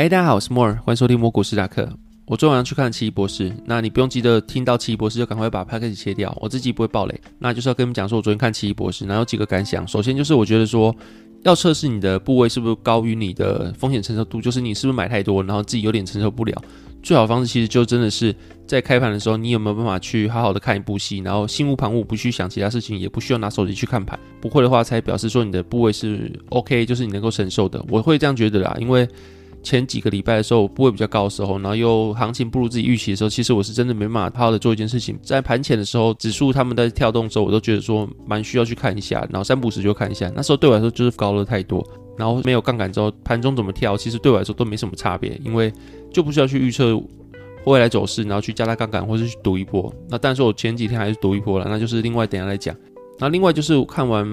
嗨，大家好，我是 More，欢迎收听魔股史塔克。我昨晚上去看《奇异博士》，那你不用急着听到《奇异博士》就赶快把 Podcast 切掉，我自己不会爆雷。那就是要跟你们讲说，我昨天看《奇异博士》，然后有几个感想。首先就是我觉得说，要测试你的部位是不是高于你的风险承受度，就是你是不是买太多，然后自己有点承受不了。最好的方式其实就真的是在开盘的时候，你有没有办法去好好的看一部戏，然后心无旁骛，不去想其他事情，也不需要拿手机去看盘。不会的话，才表示说你的部位是 OK，就是你能够承受的。我会这样觉得啦，因为前几个礼拜的时候，我部位比较高的时候，然后又行情不如自己预期的时候，其实我是真的没办法好好的做一件事情。在盘前的时候，指数他们在跳动的时候，我都觉得说蛮需要去看一下，然后三不五时就看一下。那时候对我来说就是高了太多。然后没有杠杆之后，盘中怎么跳，其实对我来说都没什么差别，因为就不需要去预测未来走势，然后去加大杠杆或是去赌一波。那但是我前几天还是赌一波了，那就是另外等下来讲。那另外就是看完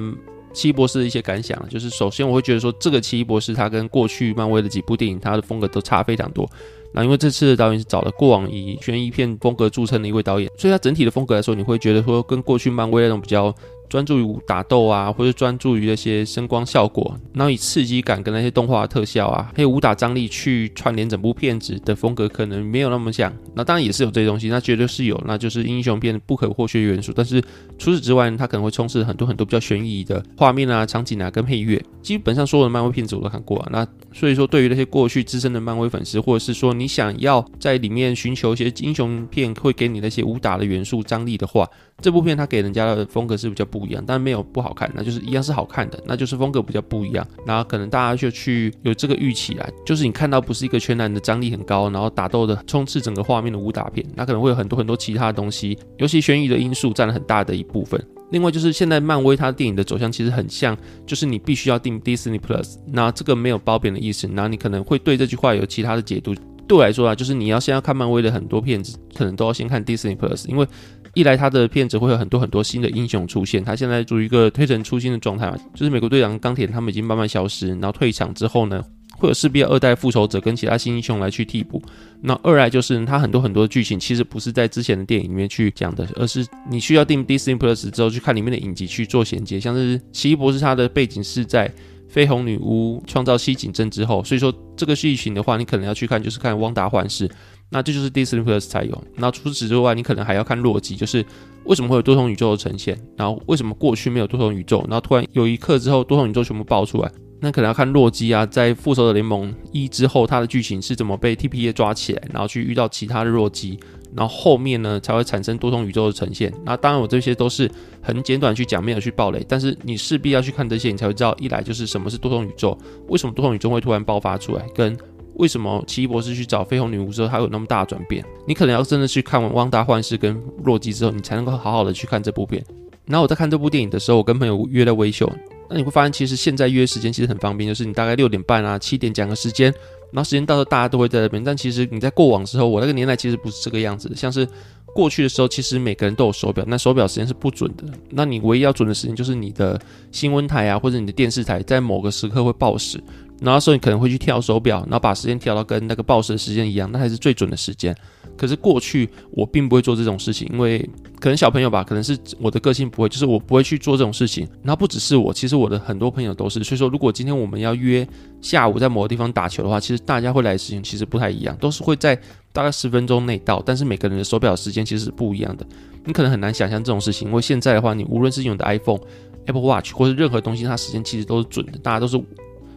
奇异博士的一些感想，就是首先我会觉得说，这个奇异博士他跟过去漫威的几部电影，他的风格都差非常多。那因为这次的导演是找了过往以悬疑片风格著称的一位导演，所以他整体的风格来说，你会觉得说跟过去漫威那种比较。专注于打斗啊，或者专注于那些声光效果，然后以刺激感跟那些动画特效啊，还有武打张力去串联整部片子的风格，可能没有那么像。那当然也是有这些东西，那绝对是有，那就是英雄片不可或缺元素。但是除此之外，它可能会充斥很多很多比较悬疑的画面啊、场景啊跟配乐。基本上所有的漫威片子我都看过啊。那所以说，对于那些过去资深的漫威粉丝，或者是说你想要在里面寻求一些英雄片会给你那些武打的元素张力的话，这部片它给人家的风格是比较不一样，但没有不好看，那就是一样是好看的，那就是风格比较不一样。然后可能大家就去有这个预期啦，就是你看到不是一个全男的张力很高，然后打斗的充斥整个画面的武打片，那可能会有很多很多其他的东西，尤其悬疑的因素占了很大的一部分。另外就是现在漫威它电影的走向其实很像，就是你必须要订 Disney Plus，那这个没有褒贬的意思，那你可能会对这句话有其他的解读。对我来说啊，就是你要先要看漫威的很多片子，可能都要先看 Disney Plus，因为一来他的片子会有很多很多新的英雄出现，他现在处于一个推陈出新的状态嘛，就是美国队长、钢铁他们已经慢慢消失，然后退场之后呢，会有势必二代复仇者跟其他新英雄来去替补。那二来就是他很多很多的剧情其实不是在之前的电影里面去讲的，而是你需要订 Disney Plus 之后去看里面的影集去做衔接，像是奇异博士它的背景是在。绯红女巫创造西井镇之后，所以说这个剧情的话，你可能要去看，就是看汪达幻视，那这就是 Disney Plus 才有。那除此之外，你可能还要看洛基，就是为什么会有多重宇宙的呈现，然后为什么过去没有多重宇宙，然后突然有一刻之后多重宇宙全部爆出来，那可能要看洛基啊，在复仇者联盟一之后，他的剧情是怎么被 TPA 抓起来，然后去遇到其他的洛基。然后后面呢，才会产生多重宇宙的呈现。那当然我这些都是很简短去讲，没有去爆雷。但是你势必要去看这些，你才会知道一来就是什么是多重宇宙，为什么多重宇宙会突然爆发出来，跟为什么奇异博士去找绯红女巫之后，它有那么大的转变。你可能要真的去看完汪达幻视跟洛基之后，你才能够好好的去看这部片。然后我在看这部电影的时候，我跟朋友约了微秀。那你会发现，其实现在约时间其实很方便，就是你大概六点半啊、七点讲个时间。然后时间到时候大家都会在那边，但其实你在过往的时候，我那个年代其实不是这个样子的。像是过去的时候，其实每个人都有手表，那手表时间是不准的。那你唯一要准的时间就是你的新闻台啊，或者你的电视台在某个时刻会报时。然后所以你可能会去跳手表，然后把时间调到跟那个报时的时间一样，那才是最准的时间。可是过去我并不会做这种事情，因为可能小朋友吧，可能是我的个性不会，就是我不会去做这种事情。然后不只是我，其实我的很多朋友都是。所以说，如果今天我们要约下午在某个地方打球的话，其实大家会来的时间其实不太一样，都是会在大概十分钟内到，但是每个人的手表时间其实是不一样的。你可能很难想象这种事情，因为现在的话，你无论是用的 iPhone、Apple Watch 或是任何东西，它时间其实都是准的，大家都是。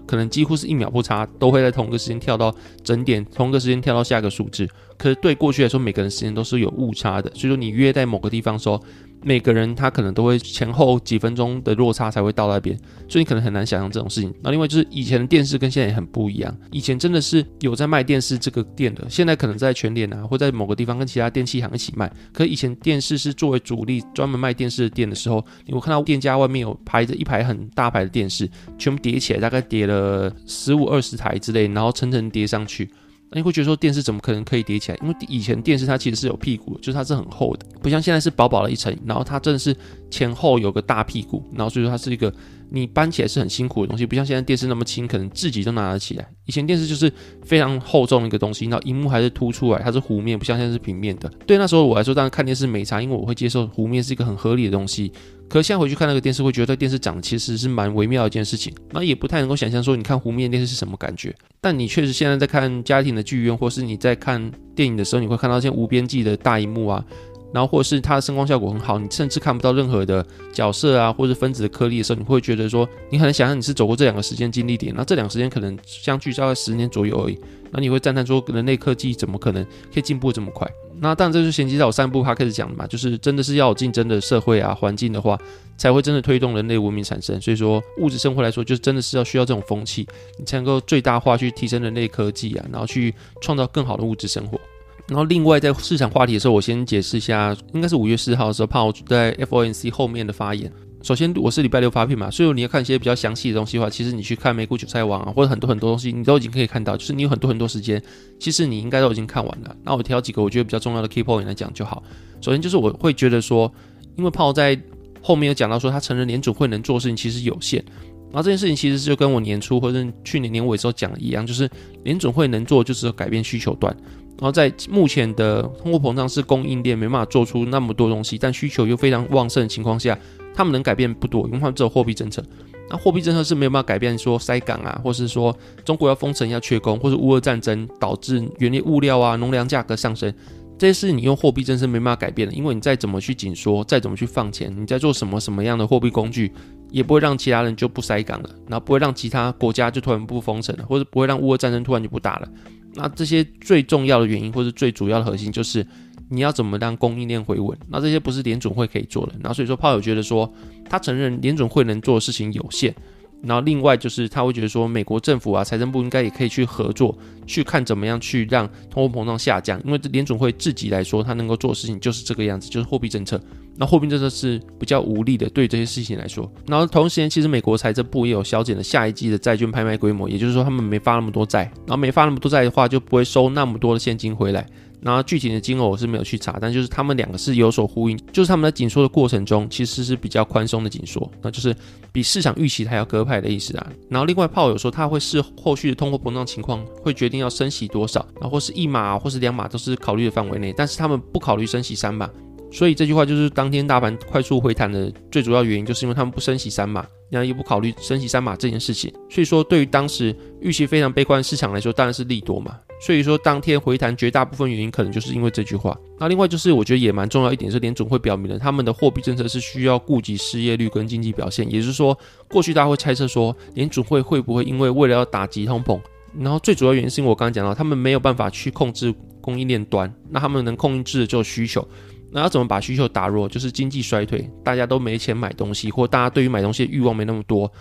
可能几乎是一秒不差，都会在同一个时间跳到整点，同一个时间跳到下一个数字。可是对过去来说，每个人时间都是有误差的，所以说你约在某个地方说。每个人他可能都会前后几分钟的落差才会到那边，所以你可能很难想象这种事情。那另外就是以前的电视跟现在也很不一样，以前真的是有在卖电视这个店的，现在可能在全联啊，或在某个地方跟其他电器行一起卖。可以前电视是作为主力专门卖电视的店的时候，你会看到店家外面有排着一排很大排的电视，全部叠起来，大概叠了十五二十台之类，然后层层叠上去。那你会觉得说电视怎么可能可以叠起来？因为以前电视它其实是有屁股，就是它是很厚的，不像现在是薄薄的一层，然后它真的是前后有个大屁股，然后所以说它是一个你搬起来是很辛苦的东西，不像现在电视那么轻，可能自己都拿得起来。以前电视就是非常厚重的一个东西，然后荧幕还是凸出来，它是弧面，不像现在是平面的。对那时候我来说，当然看电视没差，因为我会接受弧面是一个很合理的东西。可现在回去看那个电视，会觉得电视讲的其实是蛮微妙的一件事情，然后也不太能够想象说你看湖面电视是什么感觉。但你确实现在在看家庭的剧院，或是你在看电影的时候，你会看到一些无边际的大荧幕啊。然后，或是它的声光效果很好，你甚至看不到任何的角色啊，或者分子的颗粒的时候，你会觉得说，你很难想象你是走过这两个时间经历点。那这两个时间可能相距大概十年左右而已。那你会赞叹说，人类科技怎么可能可以进步这么快？那当然，这是衔接在我散步他开始讲的嘛，就是真的是要有竞争的社会啊环境的话，才会真的推动人类文明产生。所以说，物质生活来说，就是真的是要需要这种风气，你才能够最大化去提升人类科技啊，然后去创造更好的物质生活。然后，另外在市场话题的时候，我先解释一下，应该是五月四号的时候帕奥在 FOMC 后面的发言。首先，我是礼拜六发片嘛，所以你要看一些比较详细的东西的话，其实你去看美股韭菜网啊，或者很多很多东西，你都已经可以看到，就是你有很多很多时间，其实你应该都已经看完了。那我挑几个我觉得比较重要的 key point 来讲就好。首先就是我会觉得说，因为胖在后面有讲到说，他承认联准会能做的事情其实有限。然后这件事情其实就跟我年初或者去年年尾时候讲的一样，就是联准会能做就是改变需求端。然后在目前的通货膨胀是供应链没办法做出那么多东西，但需求又非常旺盛的情况下，他们能改变不多，因为他们只有货币政策。那货币政策是没有办法改变，说塞港啊，或是说中国要封城要缺工，或是乌俄战争导致原料物料啊、农粮价格上升，这些是你用货币政策没办法改变的。因为你再怎么去紧缩，再怎么去放钱，你在做什么什么样的货币工具，也不会让其他人就不塞港了，然后不会让其他国家就突然不封城了，或者不会让乌俄战争突然就不打了。那这些最重要的原因，或是最主要的核心，就是你要怎么让供应链回稳。那这些不是联准会可以做的。然后所以说，炮友觉得说，他承认联准会能做的事情有限。然后另外就是他会觉得说，美国政府啊，财政部应该也可以去合作，去看怎么样去让通货膨胀下降。因为联准会自己来说，他能够做事情就是这个样子，就是货币政策。那货币政策是比较无力的，对这些事情来说。然后同时间，其实美国财政部也有削减了下一季的债券拍卖规模，也就是说他们没发那么多债，然后没发那么多债的话，就不会收那么多的现金回来。然后具体的金额我是没有去查，但就是他们两个是有所呼应，就是他们在紧缩的过程中其实是比较宽松的紧缩，那就是比市场预期还要鸽派的意思啊。然后另外炮友说他会视后续的通货膨胀情况，会决定要升息多少，然后或是一码或是两码都是考虑的范围内，但是他们不考虑升息三码。所以这句话就是当天大盘快速回弹的最主要原因，就是因为他们不升息三码，然后也不考虑升息三码这件事情。所以说，对于当时预期非常悲观的市场来说，当然是利多嘛。所以说，当天回弹绝大部分原因可能就是因为这句话。那另外就是，我觉得也蛮重要一点是，联总会表明了他们的货币政策是需要顾及失业率跟经济表现。也就是说，过去大家会猜测说，联总会会不会因为为了要打击通膨，然后最主要原因是因为我刚刚讲到，他们没有办法去控制供应链端，那他们能控制的就是需求。那要怎么把需求打弱？就是经济衰退，大家都没钱买东西，或大家对于买东西的欲望没那么多，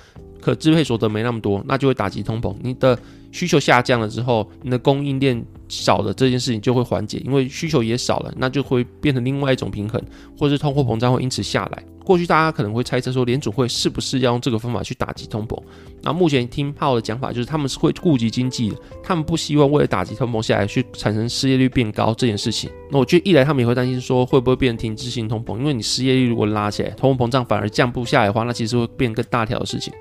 可支配所得没那么多，那就会打击通膨。你的需求下降了之后，你的供应链少了，这件事情就会缓解，因为需求也少了，那就会变成另外一种平衡，或是通货膨胀会因此下来。过去大家可能会猜测说，联准会是不是要用这个方法去打击通膨？那目前听鲍的讲法就是，他们是会顾及经济的，他们不希望为了打击通膨下来，去产生失业率变高这件事情。那我觉得一来他们也会担心说，会不会变成停滞性通膨？因为你失业率如果拉起来，通货膨胀反而降不下来的话，那其实会变更大条的事情。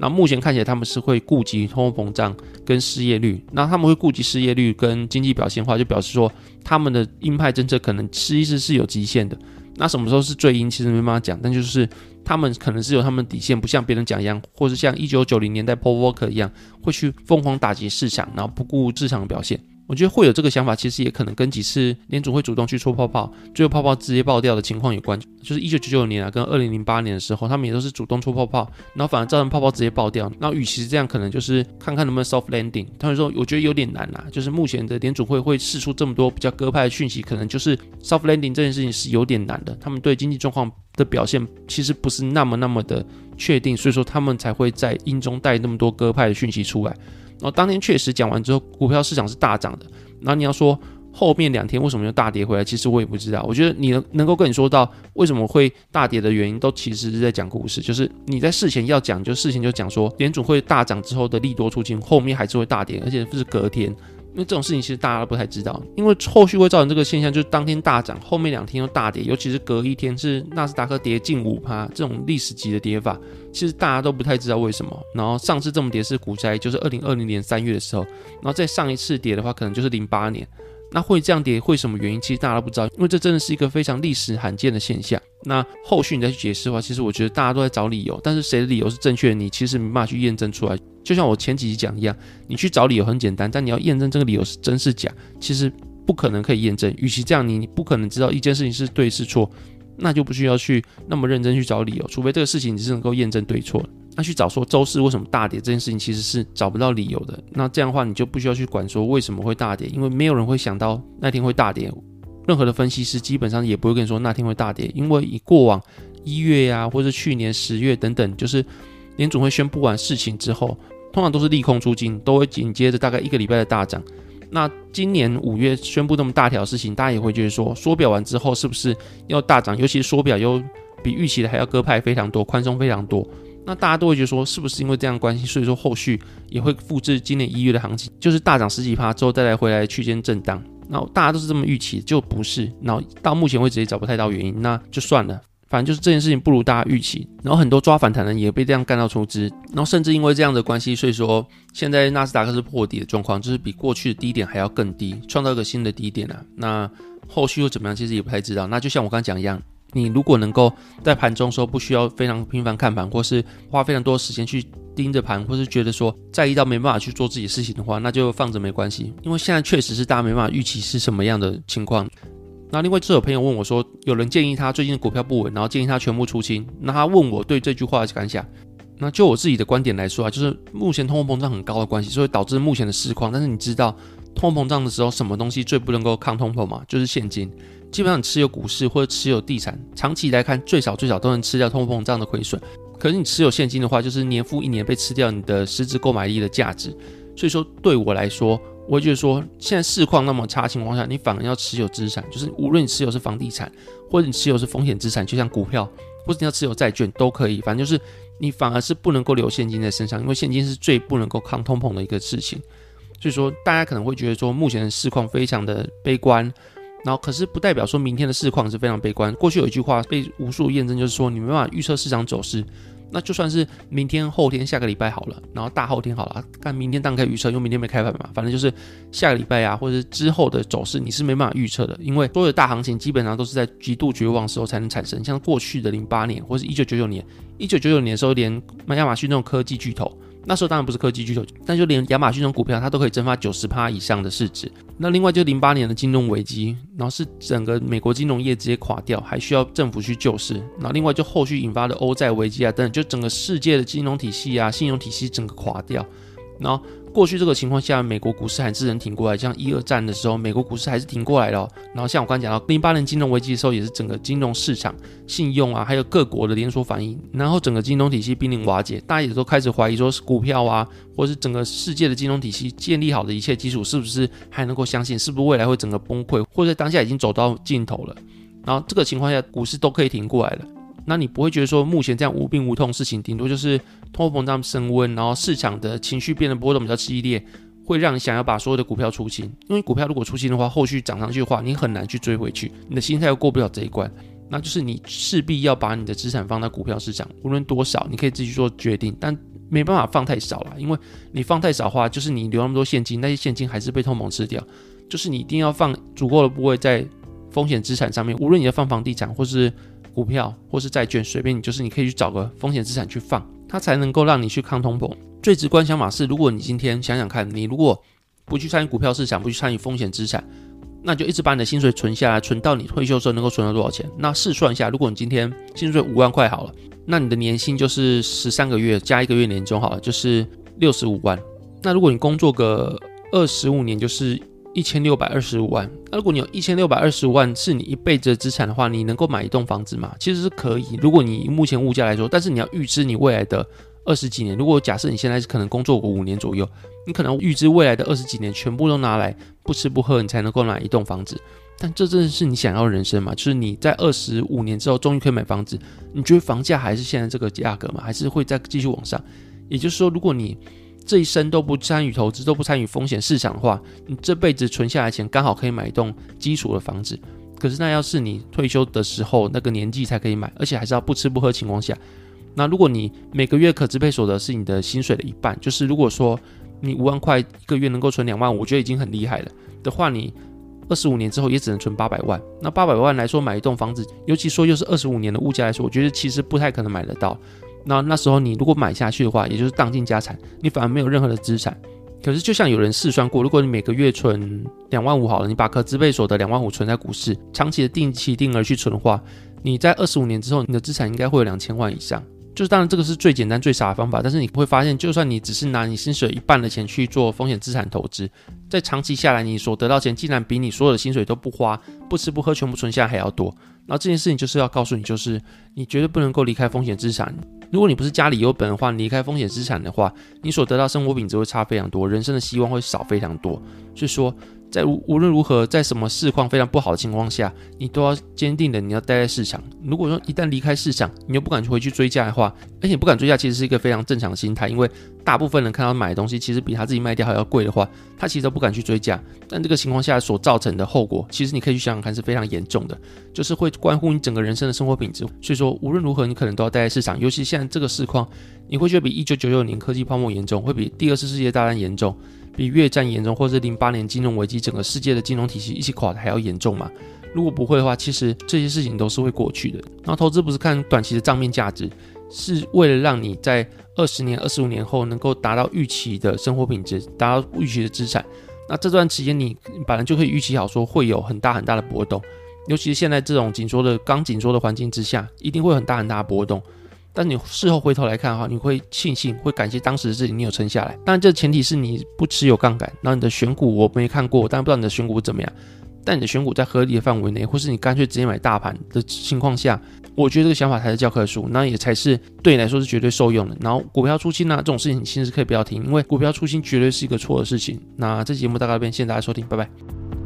那目前看起来他们是会顾及通货膨胀跟失业率，那他们会顾及失业率跟经济表现的话，就表示说他们的鹰派政策可能其实是有极限的。那什么时候是最鹰？其实没办法讲，但就是他们可能是有他们底线，不像别人讲一样，或是像一九九零年代 Paul Volcker 一样，会去疯狂打击市场，然后不顾市场的表现。我觉得会有这个想法，其实也可能跟几次联准会主动去戳泡泡，最后泡泡直接爆掉的情况有关。就是一九九九年啊，跟二零零八年的时候，他们也都是主动戳泡泡，然后反而造成泡泡直接爆掉。那与其是这样，可能就是看看能不能 soft landing。他们说，我觉得有点难啊，就是目前的联准会会释出这么多比较鸽派的讯息，可能就是 soft landing 这件事情是有点难的。他们对经济状况的表现其实不是那么那么的确定，所以说他们才会在鹰中带那么多鸽派的讯息出来。然后当天确实讲完之后，股票市场是大涨的。然后你要说后面两天为什么又大跌回来，其实我也不知道。我觉得你能能够跟你说到为什么会大跌的原因，都其实是在讲故事。就是你在事前要讲，就事前就讲说联储会大涨之后的利多出尽，后面还是会大跌，而且是隔天。因为这种事情其实大家都不太知道，因为后续会造成这个现象，就是当天大涨，后面两天又大跌，尤其是隔一天是纳斯达克跌近五趴，这种历史级的跌法，其实大家都不太知道为什么。然后上次这么跌是股灾，就是二零二零年三月的时候，然后再上一次跌的话，可能就是零八年。那会这样跌，会什么原因？其实大家都不知道，因为这真的是一个非常历史罕见的现象。那后续你再去解释的话，其实我觉得大家都在找理由，但是谁的理由是正确的，你其实没办法去验证出来。就像我前几集讲一样，你去找理由很简单，但你要验证这个理由是真是假，其实不可能可以验证。与其这样，你你不可能知道一件事情是对是错，那就不需要去那么认真去找理由，除非这个事情你是能够验证对错。那去找说周四为什么大跌这件事情，其实是找不到理由的。那这样的话，你就不需要去管说为什么会大跌，因为没有人会想到那天会大跌。任何的分析师基本上也不会跟你说那天会大跌，因为以过往一月呀、或者去年十月等等，就是联总会宣布完事情之后，通常都是利空出尽，都会紧接着大概一个礼拜的大涨。那今年五月宣布那么大条事情，大家也会觉得说，缩表完之后是不是要大涨？尤其是缩表又比预期的还要鸽派非常多，宽松非常多。那大家都会觉得说，是不是因为这样关系，所以说后续也会复制今年一月的行情，就是大涨十几趴之后再来回来区间震荡。然后大家都是这么预期，就不是。然后到目前为止也找不太到原因，那就算了。反正就是这件事情不如大家预期。然后很多抓反弹的也被这样干到出汁。然后甚至因为这样的关系，所以说现在纳斯达克是破底的状况，就是比过去的低点还要更低，创造一个新的低点啊。那后续又怎么样？其实也不太知道。那就像我刚刚讲一样。你如果能够在盘中时候不需要非常频繁看盘，或是花非常多时间去盯着盘，或是觉得说在意到没办法去做自己事情的话，那就放着没关系。因为现在确实是大家没办法预期是什么样的情况。那另外，就有朋友问我说，有人建议他最近的股票不稳，然后建议他全部出清。那他问我对这句话的感想。那就我自己的观点来说啊，就是目前通货膨胀很高的关系，所以导致目前的市况。但是你知道通货膨胀的时候，什么东西最不能够抗通膨吗？就是现金。基本上持有股市或者持有地产，长期来看最少最少都能吃掉通货膨胀的亏损。可是你持有现金的话，就是年复一年被吃掉你的实质购买力的价值。所以说对我来说，我会觉得说，现在市况那么差情况下，你反而要持有资产，就是无论你持有是房地产，或者你持有是风险资产，就像股票，或者你要持有债券都可以。反正就是你反而是不能够留现金在身上，因为现金是最不能够抗通膨的一个事情。所以说大家可能会觉得说，目前的市况非常的悲观。然后，可是不代表说明天的市况是非常悲观。过去有一句话被无数验证，就是说你没办法预测市场走势。那就算是明天、后天、下个礼拜好了，然后大后天好了，看明天当然可以预测，因为明天没开盘嘛。反正就是下个礼拜啊，或者是之后的走势，你是没办法预测的，因为所有的大行情基本上都是在极度绝望时候才能产生。像过去的零八年，或是一九九九年，一九九九年的时候，连亚马逊那种科技巨头。那时候当然不是科技巨头，但就连亚马逊这种股票，它都可以蒸发九十趴以上的市值。那另外就零八年的金融危机，然后是整个美国金融业直接垮掉，还需要政府去救市。那另外就后续引发的欧债危机啊等等，就整个世界的金融体系啊、信用体系整个垮掉，然后。过去这个情况下，美国股市还是能挺过来。像一二战的时候，美国股市还是挺过来的哦。然后像我刚刚讲到零八年金融危机的时候，也是整个金融市场、信用啊，还有各国的连锁反应，然后整个金融体系濒临瓦解，大家也都开始怀疑说，是股票啊，或是整个世界的金融体系建立好的一切基础，是不是还能够相信？是不是未来会整个崩溃，或者当下已经走到尽头了？然后这个情况下，股市都可以挺过来了。那你不会觉得说目前这样无病无痛事情，顶多就是通货膨胀升温，然后市场的情绪变得波动比较激烈，会让你想要把所有的股票出清。因为股票如果出清的话，后续涨上去的话，你很难去追回去，你的心态又过不了这一关。那就是你势必要把你的资产放在股票市场，无论多少，你可以自己做决定，但没办法放太少了，因为你放太少的话，就是你留那么多现金，那些现金还是被通膨吃掉。就是你一定要放足够的部位在风险资产上面，无论你要放房地产或是。股票或是债券，随便你，就是你可以去找个风险资产去放，它才能够让你去抗通膨。最直观想法是，如果你今天想想看，你如果不去参与股票市场，不去参与风险资产，那就一直把你的薪水存下来，存到你退休的时候能够存到多少钱？那试算一下，如果你今天薪水五万块好了，那你的年薪就是十三个月加一个月年终好了，就是六十五万。那如果你工作个二十五年，就是。一千六百二十五万，那如果你有一千六百二十五万是你一辈子的资产的话，你能够买一栋房子吗？其实是可以。如果你目前物价来说，但是你要预支你未来的二十几年。如果假设你现在是可能工作个五年左右，你可能预支未来的二十几年全部都拿来不吃不喝，你才能够买一栋房子。但这真的是你想要的人生吗？就是你在二十五年之后终于可以买房子，你觉得房价还是现在这个价格吗？还是会再继续往上？也就是说，如果你这一生都不参与投资，都不参与风险市场的话，你这辈子存下来钱刚好可以买一栋基础的房子。可是那要是你退休的时候那个年纪才可以买，而且还是要不吃不喝情况下，那如果你每个月可支配所得是你的薪水的一半，就是如果说你五万块一个月能够存两万，我觉得已经很厉害了的话，你二十五年之后也只能存八百万。那八百万来说买一栋房子，尤其说又是二十五年的物价来说，我觉得其实不太可能买得到。那那时候你如果买下去的话，也就是当进家产，你反而没有任何的资产。可是就像有人试算过，如果你每个月存两万五好了，你把可支配所得两万五存在股市，长期的定期定额去存的话，你在二十五年之后，你的资产应该会有两千万以上。就是当然这个是最简单最傻的方法，但是你会发现，就算你只是拿你薪水一半的钱去做风险资产投资，在长期下来，你所得到钱竟然比你所有的薪水都不花、不吃不喝全部存下来还要多。然后这件事情就是要告诉你，就是你绝对不能够离开风险资产。如果你不是家里有本的话，离开风险资产的话，你所得到生活品质会差非常多，人生的希望会少非常多。所以说。在无无论如何，在什么市况非常不好的情况下，你都要坚定的你要待在市场。如果说一旦离开市场，你又不敢回去追价的话，而且不敢追价，其实是一个非常正常的心态。因为大部分人看到买的东西其实比他自己卖掉还要贵的话，他其实都不敢去追价。但这个情况下所造成的后果，其实你可以去想想看，是非常严重的，就是会关乎你整个人生的生活品质。所以说，无论如何，你可能都要待在市场。尤其现在这个市况，你会觉得比一九九六年科技泡沫严重，会比第二次世界大战严重。比越战严重，或是零八年金融危机，整个世界的金融体系一起垮的还要严重吗？如果不会的话，其实这些事情都是会过去的。然后投资不是看短期的账面价值，是为了让你在二十年、二十五年后能够达到预期的生活品质，达到预期的资产。那这段时间你本来就可以预期好说会有很大很大的波动，尤其是现在这种紧缩的刚紧缩的环境之下，一定会很大很大的波动。但你事后回头来看哈，你会庆幸，会感谢当时的自己，你有撑下来。当然，这前提是你不持有杠杆，然后你的选股我没看过，我当然不知道你的选股怎么样。但你的选股在合理的范围内，或是你干脆直接买大盘的情况下，我觉得这个想法才是教科书，那也才是对你来说是绝对受用的。然后股票出清呢，这种事情你其实可以不要听，因为股票出清绝对是一个错的事情。那这节目大概这边，谢谢大家收听，拜拜。